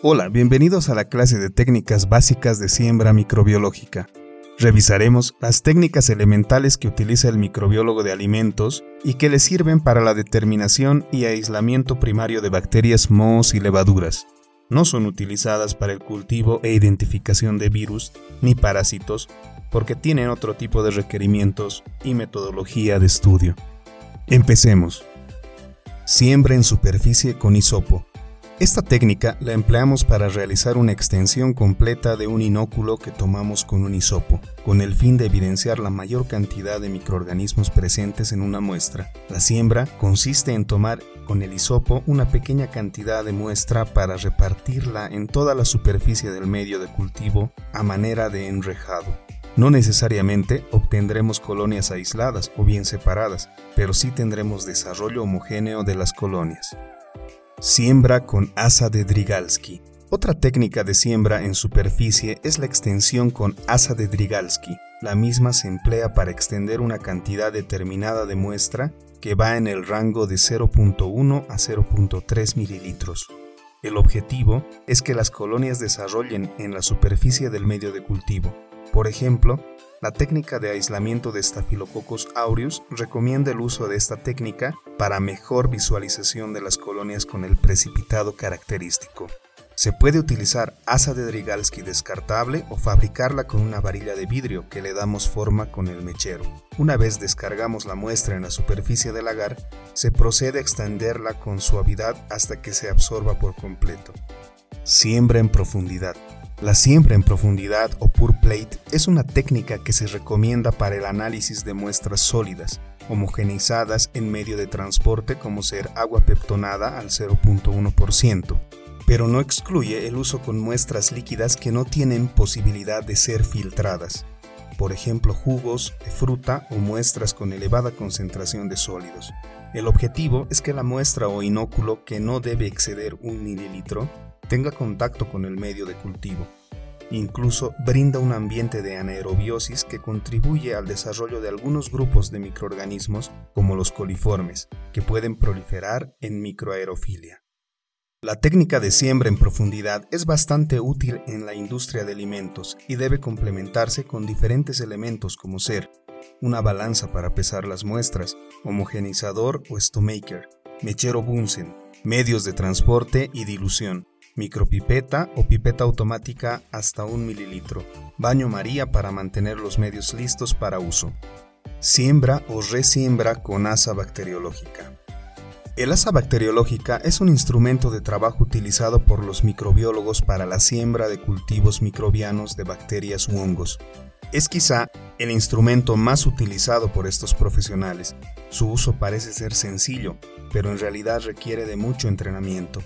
Hola, bienvenidos a la clase de técnicas básicas de siembra microbiológica. Revisaremos las técnicas elementales que utiliza el microbiólogo de alimentos y que le sirven para la determinación y aislamiento primario de bacterias, mohos y levaduras. No son utilizadas para el cultivo e identificación de virus ni parásitos porque tienen otro tipo de requerimientos y metodología de estudio. Empecemos. Siembra en superficie con hisopo. Esta técnica la empleamos para realizar una extensión completa de un inóculo que tomamos con un hisopo, con el fin de evidenciar la mayor cantidad de microorganismos presentes en una muestra. La siembra consiste en tomar con el hisopo una pequeña cantidad de muestra para repartirla en toda la superficie del medio de cultivo a manera de enrejado. No necesariamente obtendremos colonias aisladas o bien separadas, pero sí tendremos desarrollo homogéneo de las colonias. Siembra con asa de Drigalski. Otra técnica de siembra en superficie es la extensión con asa de Drigalski. La misma se emplea para extender una cantidad determinada de muestra que va en el rango de 0.1 a 0.3 mililitros. El objetivo es que las colonias desarrollen en la superficie del medio de cultivo. Por ejemplo, la técnica de aislamiento de Staphylococcus aureus recomienda el uso de esta técnica para mejor visualización de las colonias con el precipitado característico. Se puede utilizar asa de Drigalski descartable o fabricarla con una varilla de vidrio que le damos forma con el mechero. Una vez descargamos la muestra en la superficie del agar, se procede a extenderla con suavidad hasta que se absorba por completo. Siembra en profundidad. La siembra en profundidad o pure plate es una técnica que se recomienda para el análisis de muestras sólidas, homogeneizadas en medio de transporte como ser agua peptonada al 0.1%, pero no excluye el uso con muestras líquidas que no tienen posibilidad de ser filtradas, por ejemplo jugos de fruta o muestras con elevada concentración de sólidos. El objetivo es que la muestra o inóculo que no debe exceder un mililitro tenga contacto con el medio de cultivo. Incluso brinda un ambiente de anaerobiosis que contribuye al desarrollo de algunos grupos de microorganismos como los coliformes, que pueden proliferar en microaerofilia. La técnica de siembra en profundidad es bastante útil en la industria de alimentos y debe complementarse con diferentes elementos como ser una balanza para pesar las muestras, homogenizador o stomaker, mechero Bunsen, medios de transporte y dilución, micropipeta o pipeta automática hasta un mililitro, baño María para mantener los medios listos para uso, siembra o resiembra con asa bacteriológica. El asa bacteriológica es un instrumento de trabajo utilizado por los microbiólogos para la siembra de cultivos microbianos de bacterias u hongos. Es quizá el instrumento más utilizado por estos profesionales. Su uso parece ser sencillo, pero en realidad requiere de mucho entrenamiento.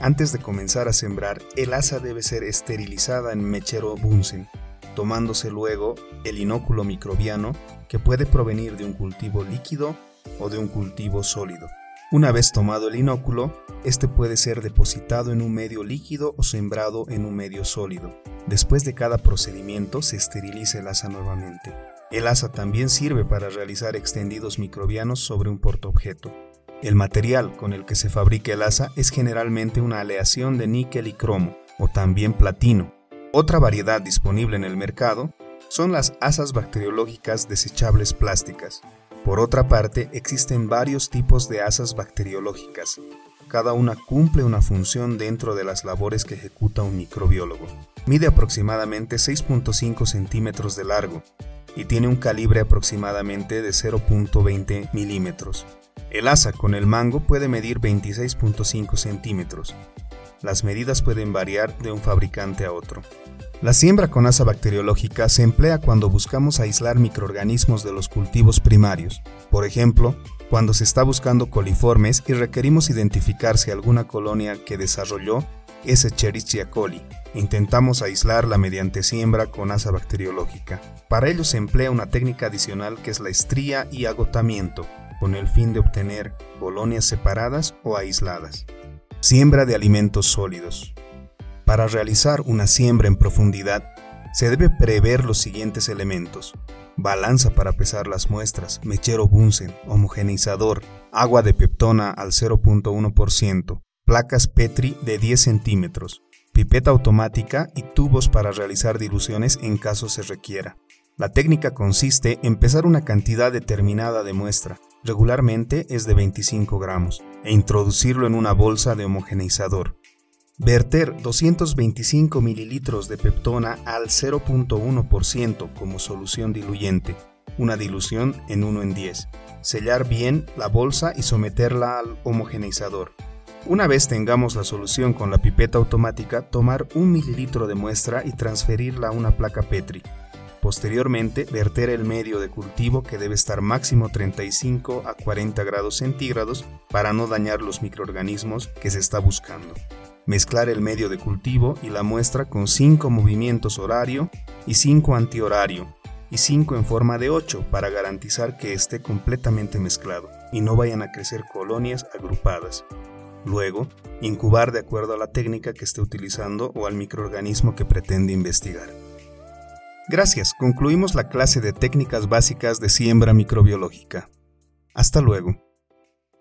Antes de comenzar a sembrar, el asa debe ser esterilizada en mechero Bunsen, tomándose luego el inóculo microbiano que puede provenir de un cultivo líquido o de un cultivo sólido. Una vez tomado el inóculo, este puede ser depositado en un medio líquido o sembrado en un medio sólido. Después de cada procedimiento se esteriliza el asa nuevamente. El asa también sirve para realizar extendidos microbianos sobre un portaobjeto. El material con el que se fabrica el asa es generalmente una aleación de níquel y cromo, o también platino. Otra variedad disponible en el mercado son las asas bacteriológicas desechables plásticas. Por otra parte, existen varios tipos de asas bacteriológicas. Cada una cumple una función dentro de las labores que ejecuta un microbiólogo. Mide aproximadamente 6.5 centímetros de largo y tiene un calibre aproximadamente de 0.20 milímetros. El asa con el mango puede medir 26.5 centímetros. Las medidas pueden variar de un fabricante a otro. La siembra con asa bacteriológica se emplea cuando buscamos aislar microorganismos de los cultivos primarios. Por ejemplo, cuando se está buscando coliformes y requerimos identificar si alguna colonia que desarrolló es Escherichia coli. Intentamos aislarla mediante siembra con asa bacteriológica. Para ello se emplea una técnica adicional que es la estría y agotamiento, con el fin de obtener colonias separadas o aisladas. Siembra de alimentos sólidos. Para realizar una siembra en profundidad, se debe prever los siguientes elementos. Balanza para pesar las muestras, mechero Bunsen, homogeneizador, agua de peptona al 0.1%, placas Petri de 10 centímetros, pipeta automática y tubos para realizar diluciones en caso se requiera. La técnica consiste en pesar una cantidad determinada de muestra, regularmente es de 25 gramos, e introducirlo en una bolsa de homogeneizador. Verter 225 mililitros de peptona al 0.1% como solución diluyente, una dilución en 1 en 10. Sellar bien la bolsa y someterla al homogeneizador. Una vez tengamos la solución con la pipeta automática, tomar un mililitro de muestra y transferirla a una placa Petri. Posteriormente, verter el medio de cultivo que debe estar máximo 35 a 40 grados centígrados para no dañar los microorganismos que se está buscando mezclar el medio de cultivo y la muestra con 5 movimientos horario y 5 antihorario y 5 en forma de 8 para garantizar que esté completamente mezclado y no vayan a crecer colonias agrupadas. Luego, incubar de acuerdo a la técnica que esté utilizando o al microorganismo que pretende investigar. Gracias, concluimos la clase de técnicas básicas de siembra microbiológica. Hasta luego.